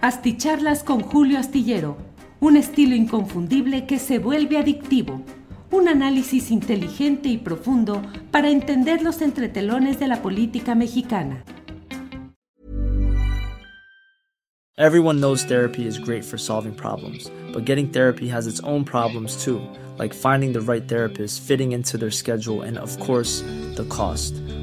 Asticharlas con Julio Astillero, un estilo inconfundible que se vuelve adictivo. Un análisis inteligente y profundo para entender los entretelones de la política mexicana. Everyone knows therapy is great for solving problems, but getting therapy has its own problems too, like finding the right therapist, fitting into their schedule, and of course, the cost.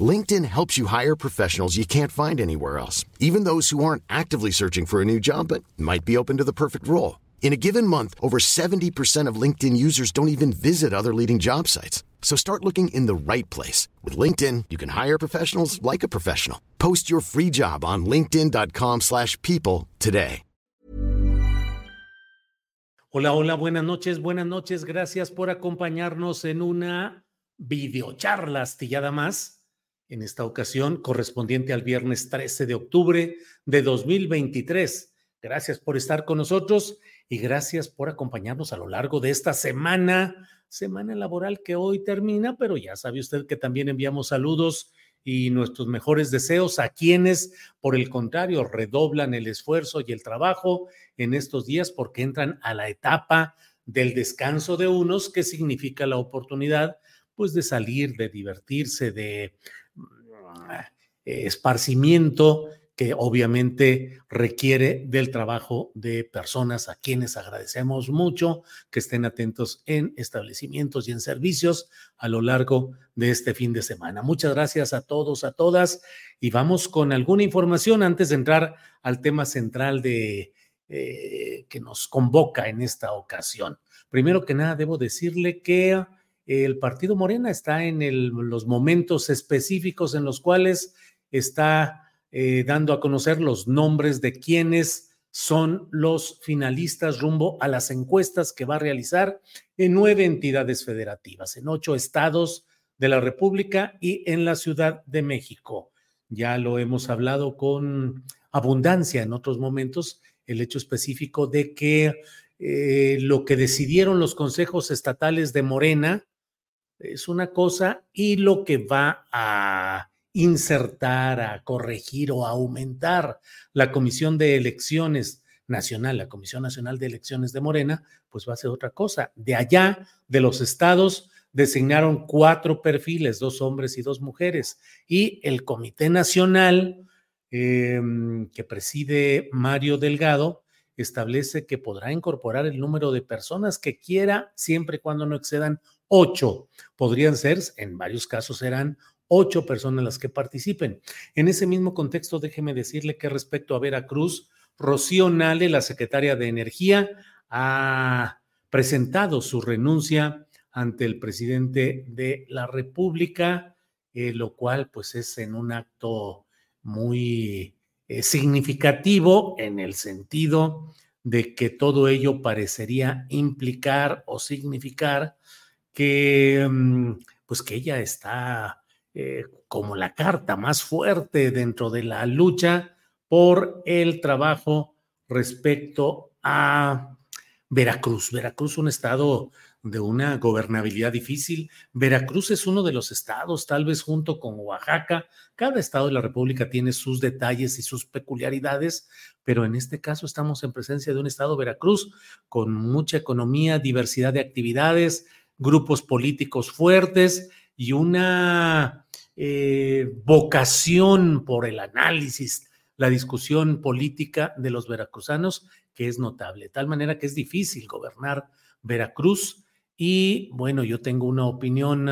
LinkedIn helps you hire professionals you can't find anywhere else, even those who aren't actively searching for a new job but might be open to the perfect role. In a given month, over 70% of LinkedIn users don't even visit other leading job sites. So start looking in the right place. With LinkedIn, you can hire professionals like a professional. Post your free job on linkedin.com slash people today. Hola, hola, buenas noches, buenas noches. Gracias por acompañarnos en una videocharla astillada más. En esta ocasión, correspondiente al viernes 13 de octubre de 2023. Gracias por estar con nosotros y gracias por acompañarnos a lo largo de esta semana, semana laboral que hoy termina, pero ya sabe usted que también enviamos saludos y nuestros mejores deseos a quienes, por el contrario, redoblan el esfuerzo y el trabajo en estos días porque entran a la etapa del descanso de unos, que significa la oportunidad pues de salir, de divertirse, de esparcimiento que obviamente requiere del trabajo de personas a quienes agradecemos mucho que estén atentos en establecimientos y en servicios a lo largo de este fin de semana. Muchas gracias a todos, a todas, y vamos con alguna información antes de entrar al tema central de eh, que nos convoca en esta ocasión. Primero que nada, debo decirle que el partido Morena está en los momentos específicos en los cuales está eh, dando a conocer los nombres de quienes son los finalistas rumbo a las encuestas que va a realizar en nueve entidades federativas, en ocho estados de la República y en la Ciudad de México. Ya lo hemos hablado con abundancia en otros momentos, el hecho específico de que eh, lo que decidieron los consejos estatales de Morena es una cosa y lo que va a insertar, a corregir o a aumentar la Comisión de Elecciones Nacional, la Comisión Nacional de Elecciones de Morena, pues va a ser otra cosa. De allá, de los estados, designaron cuatro perfiles, dos hombres y dos mujeres, y el Comité Nacional em, que preside Mario Delgado establece que podrá incorporar el número de personas que quiera siempre y cuando no excedan ocho. Podrían ser, en varios casos serán ocho personas las que participen. En ese mismo contexto, déjeme decirle que respecto a Veracruz, Rocío Nale, la secretaria de Energía, ha presentado su renuncia ante el presidente de la República, eh, lo cual pues es en un acto muy eh, significativo en el sentido de que todo ello parecería implicar o significar que mm, pues que ella está eh, como la carta más fuerte dentro de la lucha por el trabajo respecto a Veracruz. Veracruz, un estado de una gobernabilidad difícil. Veracruz es uno de los estados, tal vez junto con Oaxaca. Cada estado de la República tiene sus detalles y sus peculiaridades, pero en este caso estamos en presencia de un estado Veracruz con mucha economía, diversidad de actividades, grupos políticos fuertes y una eh, vocación por el análisis, la discusión política de los veracruzanos, que es notable. De tal manera que es difícil gobernar Veracruz y bueno, yo tengo una opinión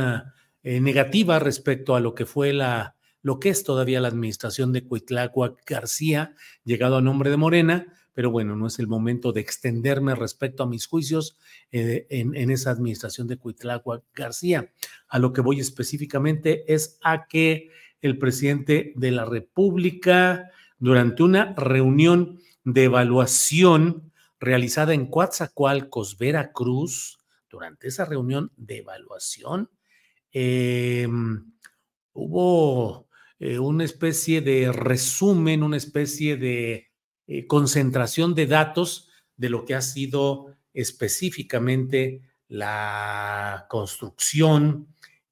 eh, negativa respecto a lo que fue la, lo que es todavía la administración de Cuitlagua García, llegado a nombre de Morena, pero bueno, no es el momento de extenderme respecto a mis juicios eh, en, esa administración de Cuitlagua García. A lo que voy específicamente es a que el presidente de la República, durante una reunión de evaluación realizada en Coatzacoalcos, Veracruz, durante esa reunión de evaluación, em, hubo eh, una especie de resumen, una especie de eh, concentración de datos de lo que ha sido específicamente la construcción,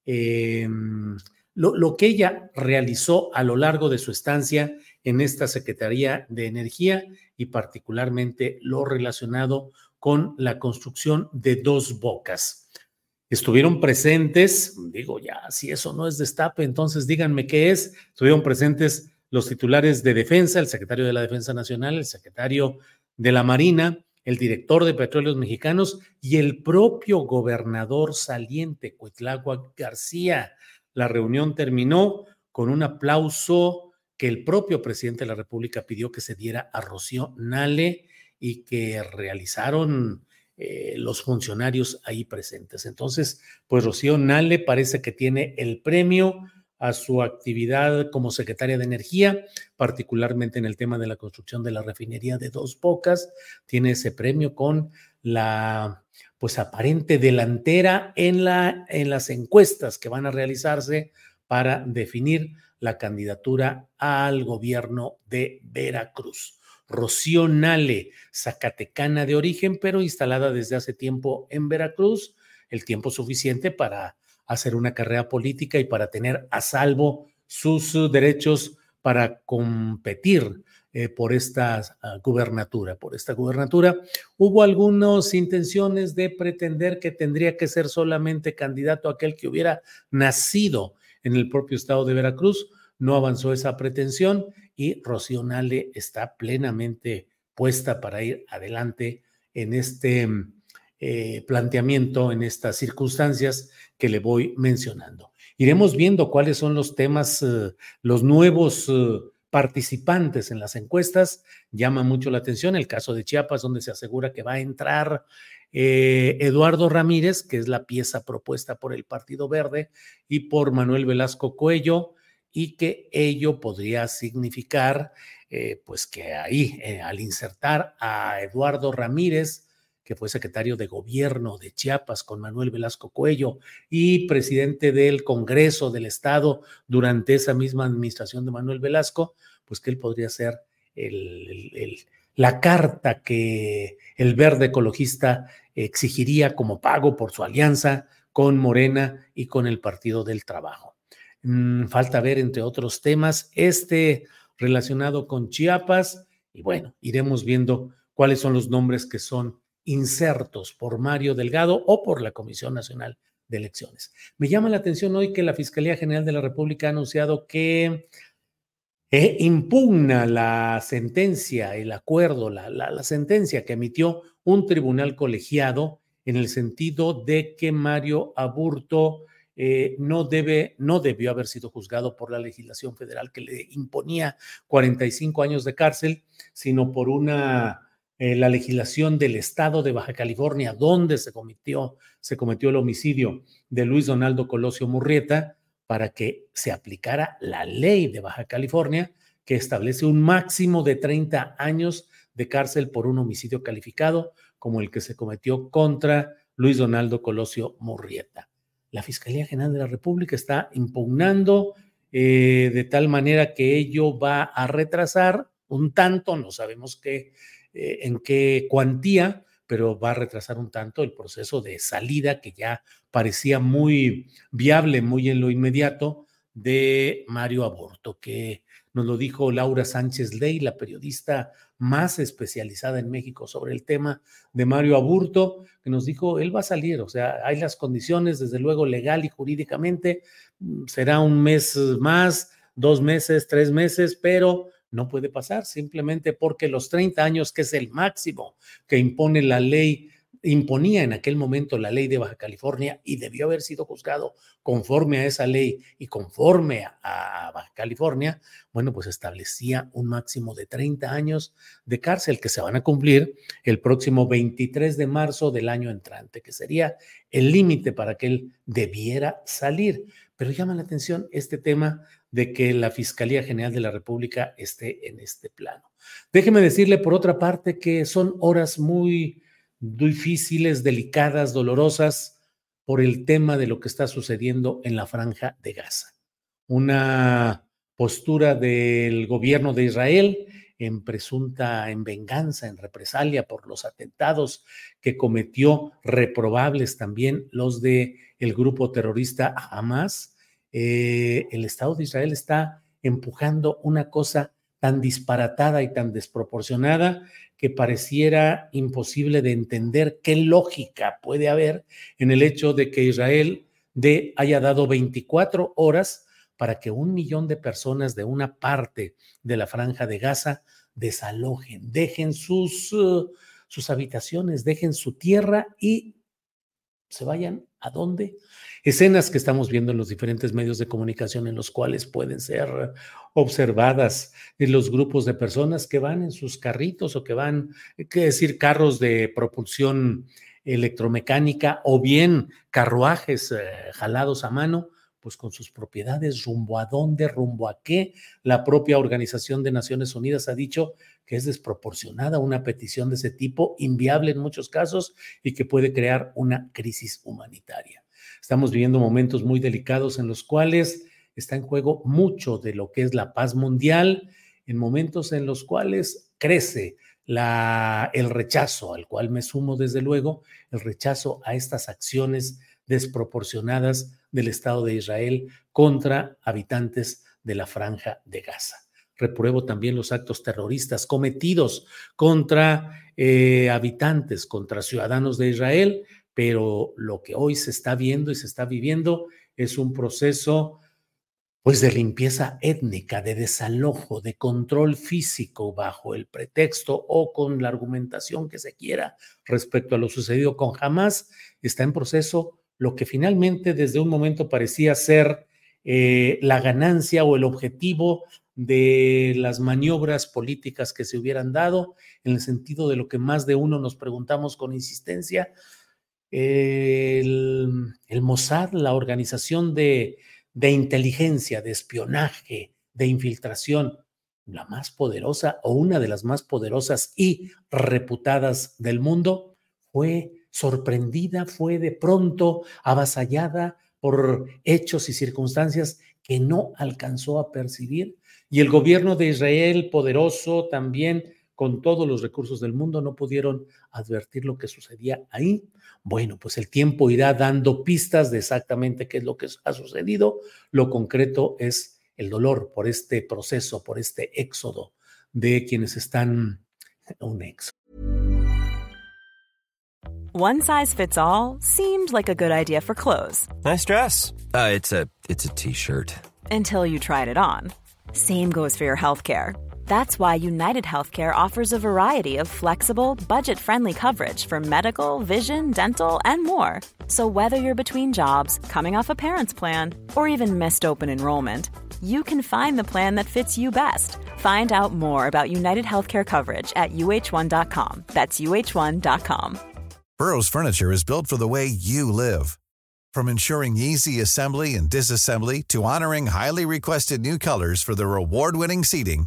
em, lo, que ella realizó a lo largo de su estancia en esta Secretaría de Energía y particularmente lo relacionado con la construcción de dos bocas. Estuvieron presentes, digo ya, si eso no es destape, entonces díganme qué es. Estuvieron presentes los titulares de defensa, el secretario de la Defensa Nacional, el secretario de la Marina, el director de Petróleos Mexicanos y el propio gobernador saliente, Cuitláhuac García. La reunión terminó con un aplauso que el propio presidente de la República pidió que se diera a Rocío Nale y que realizaron eh, los funcionarios ahí presentes. Entonces, pues Rocío Nale parece que tiene el premio a su actividad como secretaria de Energía, particularmente en el tema de la construcción de la refinería de Dos Bocas. Tiene ese premio con la pues aparente delantera en, la, en las encuestas que van a realizarse para definir la candidatura al gobierno de Veracruz. Rocío Nale, zacatecana de origen, pero instalada desde hace tiempo en Veracruz, el tiempo suficiente para hacer una carrera política y para tener a salvo sus derechos para competir eh, por esta uh, gubernatura, por esta gubernatura. Hubo algunas intenciones de pretender que tendría que ser solamente candidato aquel que hubiera nacido en el propio estado de Veracruz. No avanzó esa pretensión y Rocío Nale está plenamente puesta para ir adelante en este eh, planteamiento, en estas circunstancias que le voy mencionando. Iremos viendo cuáles son los temas, eh, los nuevos eh, participantes en las encuestas. Llama mucho la atención el caso de Chiapas, donde se asegura que va a entrar Eduardo Ramírez, que es la pieza propuesta por el Partido Verde, y por Manuel Velasco Cuello, y que ello podría significar, pues que ahí, al insertar a Eduardo Ramírez, que fue secretario de gobierno de Chiapas con Manuel Velasco Cuello y presidente del Congreso del Estado durante esa misma administración de Manuel Velasco, pues que él podría ser la carta que el verde ecologista exigiría como pago por su alianza con Morena y con el Partido del Trabajo. Mm, falta ver, entre otros temas, este relacionado con Chiapas y bueno, iremos viendo cuáles son los nombres que son insertos por Mario Delgado o por la Comisión Nacional de Elecciones. Me llama la atención hoy que la Fiscalía General de la República ha anunciado que eh, impugna la sentencia, el acuerdo, la, sentencia que emitió un tribunal colegiado en el sentido de que Mario Aburto eh, no debe, no debió haber sido juzgado por la legislación federal que le imponía 45 años de cárcel, sino por una eh, la legislación del estado de Baja California, donde se cometió, se cometió el homicidio de Luis Donaldo Colosio Murrieta, para que se aplicara la ley de Baja California que establece un máximo de 30 años de cárcel por un homicidio calificado como el que se cometió contra Luis Donaldo Colosio Murrieta. La Fiscalía General de la República está impugnando eh, de tal manera que ello va a retrasar un tanto, no sabemos qué eh, en qué cuantía, pero va a retrasar un tanto el proceso de salida que ya parecía muy viable, muy en lo inmediato, de Mario Aborto, que nos lo dijo Laura Sánchez Ley, la periodista más especializada en México sobre el tema de Mario Aburto, que nos dijo, él va a salir, o sea, hay las condiciones, desde luego, legal y jurídicamente, mm, será un mes más, dos meses, tres meses, pero no puede pasar simplemente porque los 30 años, que es el máximo que impone la ley, imponía en aquel momento la ley de Baja California y debió haber sido juzgado conforme a esa ley y conforme a, Baja California, bueno, pues establecía un máximo de 30 años de cárcel que se van a cumplir el próximo 23 de marzo del año entrante, que sería el límite para que él debiera salir pero llama la atención este tema de que la Fiscalía General de la República esté en este plano. Déjeme decirle, por otra parte, que son horas muy difíciles, delicadas, dolorosas por el tema de lo que está sucediendo en la franja de Gaza. Una postura del gobierno de Israel en presunta, en venganza, en represalia por los atentados que cometió, reprobables también los de el grupo terrorista Hamas, eh, el Estado de Israel está empujando una cosa tan disparatada y tan desproporcionada que pareciera imposible de entender qué lógica puede haber en el hecho de que Israel de, haya dado 24 horas para que un millón de personas de una parte de la franja de Gaza desalojen, dejen sus, uh, sus habitaciones, dejen su tierra y se vayan a dónde. Escenas que estamos viendo en los diferentes medios de comunicación en los cuales pueden ser observadas los grupos de personas que van en sus carritos o que van, qué decir, carros de propulsión electromecánica o bien carruajes eh, jalados a mano pues con sus propiedades, rumbo a dónde, rumbo a qué. La propia Organización de Naciones Unidas ha dicho que es desproporcionada una petición de ese tipo, inviable en muchos casos y que puede crear una crisis humanitaria. Estamos viviendo momentos muy delicados en los cuales está en juego mucho de lo que es la paz mundial, en momentos en los cuales crece el rechazo, al cual me sumo desde luego, el rechazo a estas acciones desproporcionadas del Estado de Israel contra habitantes de la franja de Gaza. Repruebo también los actos terroristas cometidos contra eh, habitantes, contra ciudadanos de Israel, pero lo que hoy se está viendo y se está viviendo es un proceso pues de limpieza étnica, de desalojo, de control físico bajo el pretexto o con la argumentación que se quiera respecto a lo sucedido con Hamas, está en proceso lo que finalmente desde un momento parecía ser eh, la ganancia o el objetivo de las maniobras políticas que se hubieran dado, en el sentido de lo que más de uno nos preguntamos con insistencia. El, Mossad, la organización de, de inteligencia, de espionaje, de infiltración, la más poderosa o una de las más poderosas y reputadas del mundo, fue sorprendida, fue de pronto avasallada por hechos y circunstancias que no alcanzó a percibir. Y el gobierno de Israel, poderoso también, con todos los recursos del mundo, no pudieron advertir lo que sucedía ahí. Bueno, pues el tiempo irá dando pistas de exactamente qué es lo que ha sucedido. Lo concreto es el dolor por este proceso, por este éxodo de quienes están, un éxodo. One size fits all seemed like a good idea for clothes. Nice dress. Uh, it's a it's a t-shirt. Until you tried it on. Same goes for your healthcare. That's why United Healthcare offers a variety of flexible, budget-friendly coverage for medical, vision, dental, and more. So whether you're between jobs, coming off a parent's plan, or even missed open enrollment, you can find the plan that fits you best. Find out more about United Healthcare coverage at uh1.com. That's uh1.com. Burrow's furniture is built for the way you live. From ensuring easy assembly and disassembly to honoring highly requested new colors for their award-winning seating,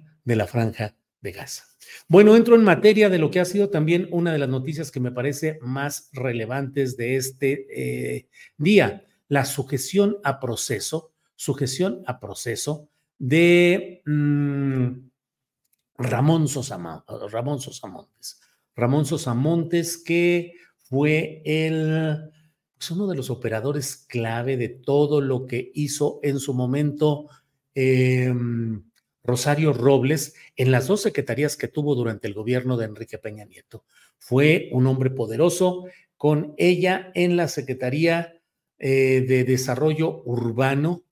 de la franja de Gaza. Bueno, entro en materia de lo que ha sido también una de las noticias que me parece más relevantes de este eh, día, la sujeción a proceso, sujeción a proceso de mm, Ramón, Sosa, Ramón Sosamontes. Ramón que fue el es uno de los operadores clave de todo lo que hizo en su momento em, Rosario Robles en las dos secretarías que tuvo durante el gobierno de Enrique Peña Nieto. Fue un hombre poderoso con ella en la Secretaría eh, de Desarrollo Urbano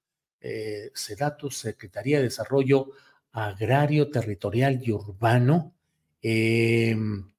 eh, Secretaría de Desarrollo Agrario, Territorial y Urbano, em,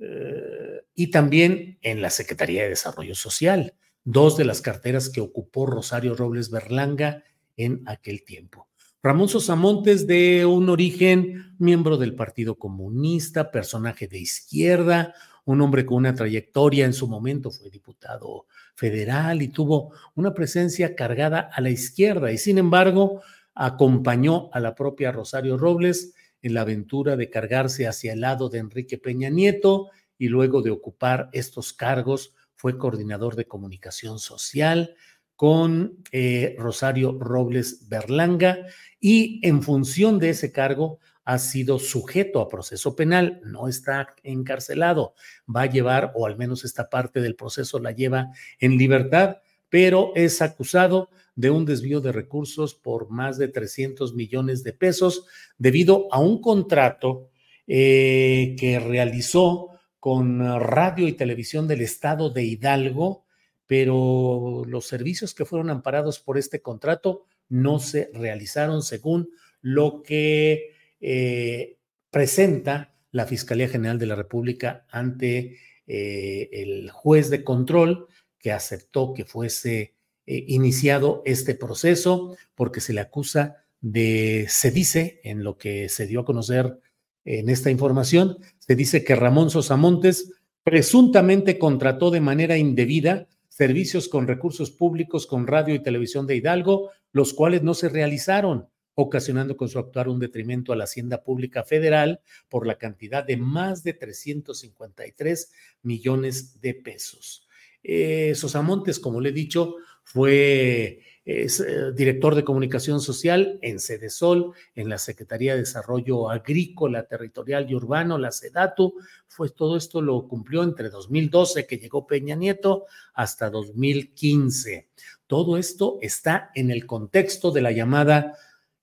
eh, y también en la Secretaría de Desarrollo Social, dos de las carteras que ocupó Rosario Robles Berlanga en aquel tiempo. Ramón Sosamontes, de un origen miembro del Partido Comunista, personaje de izquierda, un hombre con una trayectoria, en su momento fue diputado federal y tuvo una presencia cargada a la izquierda y sin embargo acompañó a la propia Rosario Robles en la aventura de cargarse hacia el lado de Enrique Peña Nieto y luego de ocupar estos cargos fue coordinador de comunicación social con eh, Rosario Robles Berlanga y en función de ese cargo ha sido sujeto a proceso penal, no está encarcelado, va a llevar, o al menos esta parte del proceso la lleva en libertad, pero es acusado de un desvío de recursos por más de 300 millones de pesos debido a un contrato eh, que realizó con Radio y Televisión del Estado de Hidalgo, pero los servicios que fueron amparados por este contrato no se realizaron según lo que eh, presenta la Fiscalía General de la República ante eh, el juez de control que aceptó que fuese eh, iniciado este proceso porque se le acusa de, se dice en lo que se dio a conocer en esta información, se dice que Ramón Sosamontes presuntamente contrató de manera indebida servicios con recursos públicos con radio y televisión de Hidalgo, los cuales no se realizaron ocasionando con su actuar un detrimento a la hacienda pública federal por la cantidad de más de 353 millones de pesos. Eh, Sosamontes, como le he dicho, fue es, eh, director de comunicación social en Sol, en la Secretaría de Desarrollo Agrícola, Territorial y Urbano, la SEDATU. Fue todo esto lo cumplió entre 2012, que llegó Peña Nieto, hasta 2015. Todo esto está en el contexto de la llamada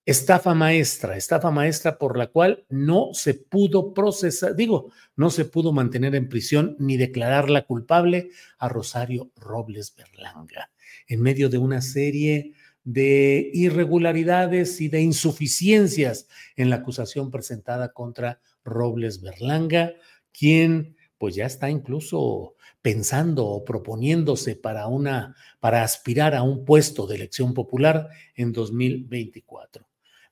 estafa maestra, estafa maestra por la cual no se pudo procesar, digo, no se pudo mantener en prisión ni declararla culpable a Rosario Robles Berlanga, en medio de una serie de irregularidades y de insuficiencias en la acusación presentada contra Robles Berlanga, quien pues ya está incluso pensando o proponiéndose para una para aspirar a un puesto de elección popular en 2024.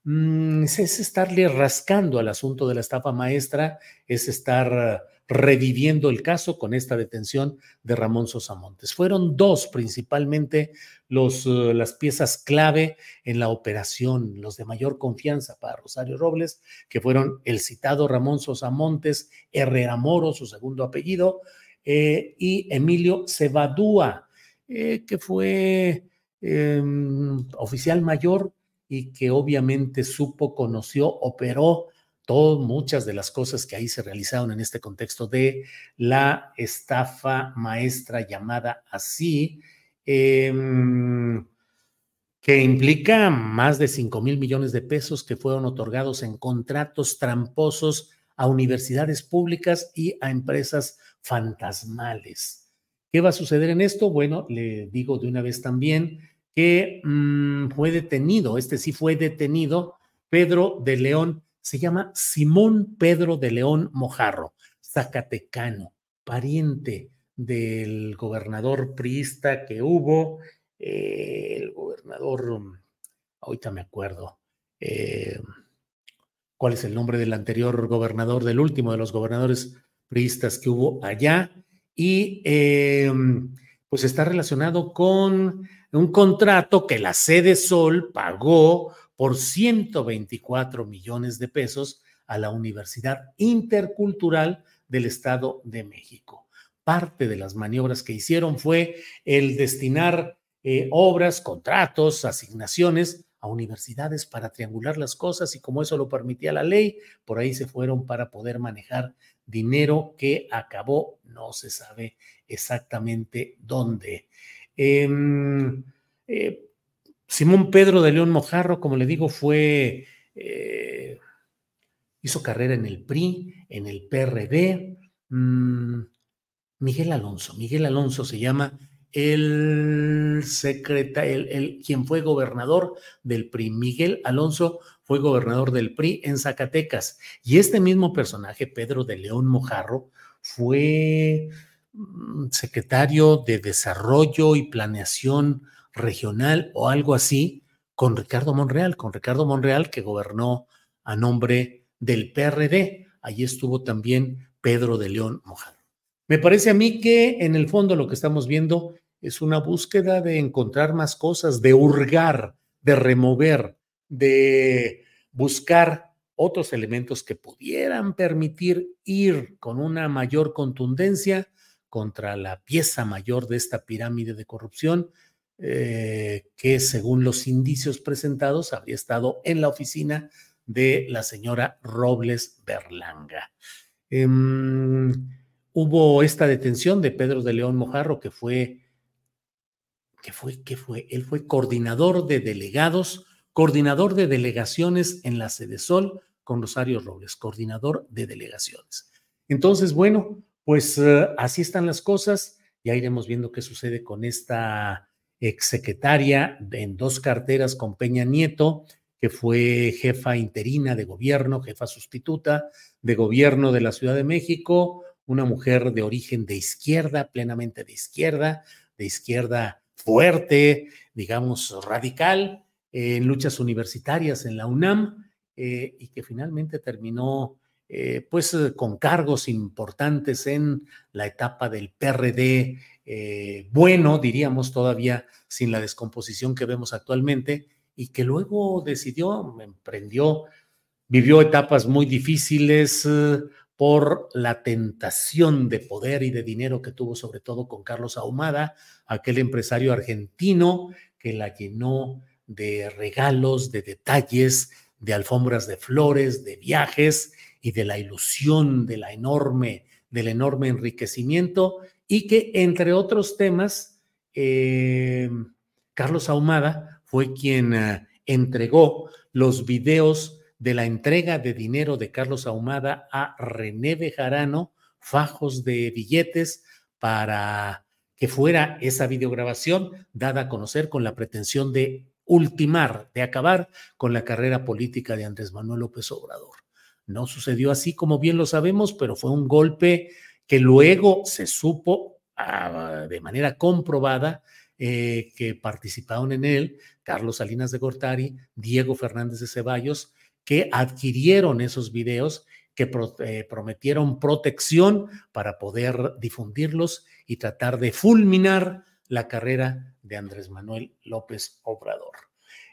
Mm, es estarle rascando al asunto de la estafa maestra, es estar reviviendo el caso con esta detención de Ramón Sosamontes. Fueron dos principalmente los, eh, las piezas clave en la operación, los de mayor confianza para Rosario Robles, que fueron el citado Ramón Sosamontes, Herrera Moro, su segundo apellido, eh, y Emilio Cebadúa, eh, que fue em, oficial mayor y que obviamente supo, conoció, operó todas muchas de las cosas que ahí se realizaron en este contexto de la estafa maestra llamada así, em, que implica más de 5 mil millones de pesos que fueron otorgados en contratos tramposos a universidades públicas y a empresas fantasmales. ¿Qué va a suceder en esto? Bueno, le digo de una vez también que mm, fue detenido, este sí fue detenido, Pedro de León, se llama Simón Pedro de León Mojarro, zacatecano, pariente del gobernador priista que hubo, eh, el gobernador, mm, ahorita me acuerdo, eh, cuál es el nombre del anterior gobernador, del último de los gobernadores priistas que hubo allá, y eh, pues está relacionado con un contrato que la sede Sol pagó por 124 millones de pesos a la Universidad Intercultural del Estado de México. Parte de las maniobras que hicieron fue el destinar eh, obras, contratos, asignaciones a universidades para triangular las cosas y como eso lo permitía la ley, por ahí se fueron para poder manejar dinero que acabó, no se sabe exactamente dónde. Em, eh, Simón Pedro de León Mojarro, como le digo, fue, eh, hizo carrera en el PRI, en el PRD. Mm, Miguel Alonso, Miguel Alonso se llama el secretario, el, quien fue gobernador del PRI, Miguel Alonso, fue gobernador del PRI en Zacatecas. Y este mismo personaje, Pedro de León Mojarro, fue secretario de Desarrollo y Planeación Regional o algo así con Ricardo Monreal, con Ricardo Monreal que gobernó a nombre del PRD. Allí estuvo también Pedro de León Mojarro. Me parece a mí que en el fondo lo que estamos viendo es una búsqueda de encontrar más cosas, de hurgar, de remover, de buscar otros elementos que pudieran permitir ir con una mayor contundencia contra la pieza mayor de esta pirámide de corrupción, eh, que según los indicios presentados habría estado en la oficina de la señora Robles Berlanga. Em, hubo esta detención de Pedro de León Mojarro, que fue, que fue, que fue, él fue coordinador de delegados coordinador de delegaciones en la Sede Sol con Rosario Robles, coordinador de delegaciones. Entonces, bueno, pues eh, así están las cosas. Ya iremos viendo qué sucede con esta exsecretaria en dos carteras con Peña Nieto, que fue jefa interina de gobierno, jefa sustituta de gobierno de la Ciudad de México, una mujer de origen de izquierda, plenamente de izquierda, de izquierda fuerte, digamos, radical, en luchas universitarias en la UNAM eh, y que finalmente terminó eh, pues eh, con cargos importantes en la etapa del PRD, bueno, diríamos todavía sin la descomposición que vemos actualmente, y que luego decidió, emprendió, vivió etapas muy difíciles por la tentación de poder y de dinero que tuvo sobre todo con Carlos Ahumada, aquel empresario argentino que la llenó de regalos, de detalles, de alfombras de flores, de viajes y de la ilusión de la enorme, del enorme enriquecimiento y que entre otros temas, eh, Carlos Ahumada fue quien eh, entregó los videos de la entrega de dinero de Carlos Ahumada a René Bejarano, fajos de billetes para que fuera esa videograbación dada a conocer con la pretensión de ultimar, de acabar con la carrera política de Andrés Manuel López Obrador. No sucedió así, como bien lo sabemos, pero fue un golpe que luego se supo ah, de manera comprobada eh, que participaron en él Carlos Salinas de Gortari, Diego Fernández de Ceballos, que adquirieron esos videos, que eh, prometieron protección para poder difundirlos y tratar de fulminar la carrera de Andrés Manuel López Obrador.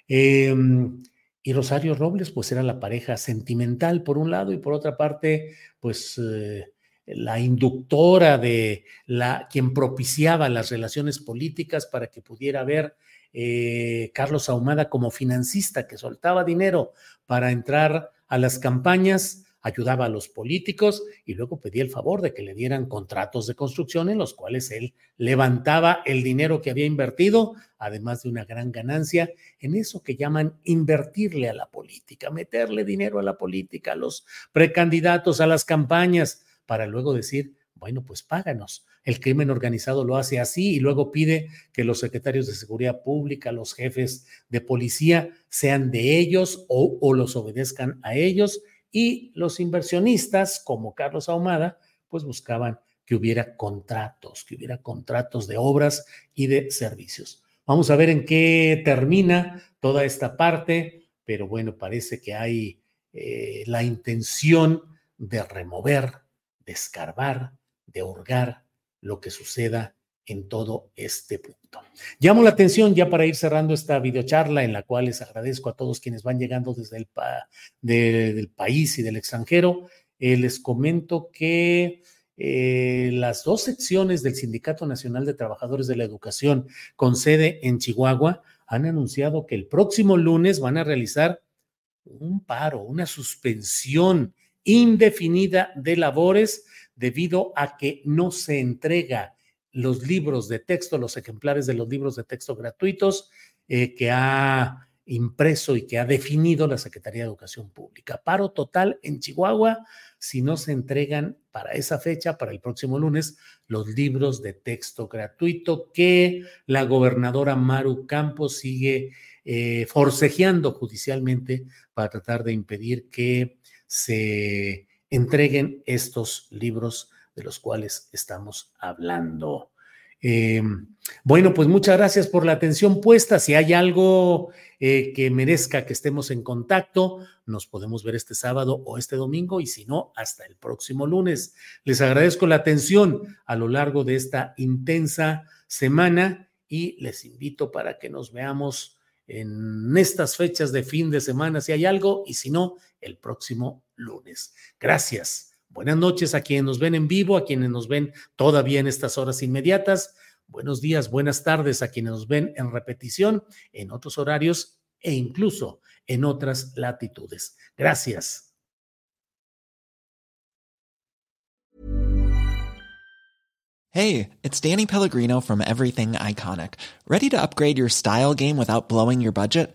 Em, y Rosario Robles, pues era la pareja sentimental por un lado y por otra parte, pues eh, la inductora de la quien propiciaba las relaciones políticas para que pudiera haber eh, Carlos Ahumada como financista que soltaba dinero para entrar a las campañas ayudaba a los políticos y luego pedía el favor de que le dieran contratos de construcción en los cuales él levantaba el dinero que había invertido, además de una gran ganancia, en eso que llaman invertirle a la política, meterle dinero a la política, a los precandidatos, a las campañas, para luego decir, bueno, pues páganos. El crimen organizado lo hace así y luego pide que los secretarios de seguridad pública, los jefes de policía, sean de ellos o, o los obedezcan a ellos y los inversionistas, como Carlos Ahumada, pues buscaban que hubiera contratos, que hubiera contratos de obras y de servicios. Vamos a ver en qué termina toda esta parte, pero bueno, parece que hay eh, la intención de remover, de escarbar, de hurgar lo que suceda en todo este punto. Llamo la atención ya para ir cerrando esta videocharla en la cual les agradezco a todos quienes van llegando desde el del país y del extranjero. Eh, les comento que eh, las dos secciones del Sindicato Nacional de Trabajadores de la Educación con sede en Chihuahua han anunciado que el próximo lunes van a realizar un paro, una suspensión indefinida de labores debido a que no se entrega los libros de texto, los ejemplares de los libros de texto gratuitos eh, que ha impreso y que ha definido la Secretaría de Educación Pública. Paro total en Chihuahua si no se entregan para esa fecha, para el próximo lunes, los libros de texto gratuito que la gobernadora Maru Campos sigue eh, forcejeando judicialmente para tratar de impedir que se entreguen estos libros de los cuales estamos hablando. Eh, bueno, pues muchas gracias por la atención puesta. Si hay algo eh, que merezca que estemos en contacto, nos podemos ver este sábado o este domingo y si no, hasta el próximo lunes. Les agradezco la atención a lo largo de esta intensa semana y les invito para que nos veamos en estas fechas de fin de semana si hay algo y si no, el próximo lunes. Gracias. Buenas noches a quienes nos ven en vivo, a quienes nos ven todavía en estas horas inmediatas. Buenos días, buenas tardes a quienes nos ven en repetición, en otros horarios e incluso en otras latitudes. Gracias. Hey, it's Danny Pellegrino from Everything Iconic. ¿Ready to upgrade your style game without blowing your budget?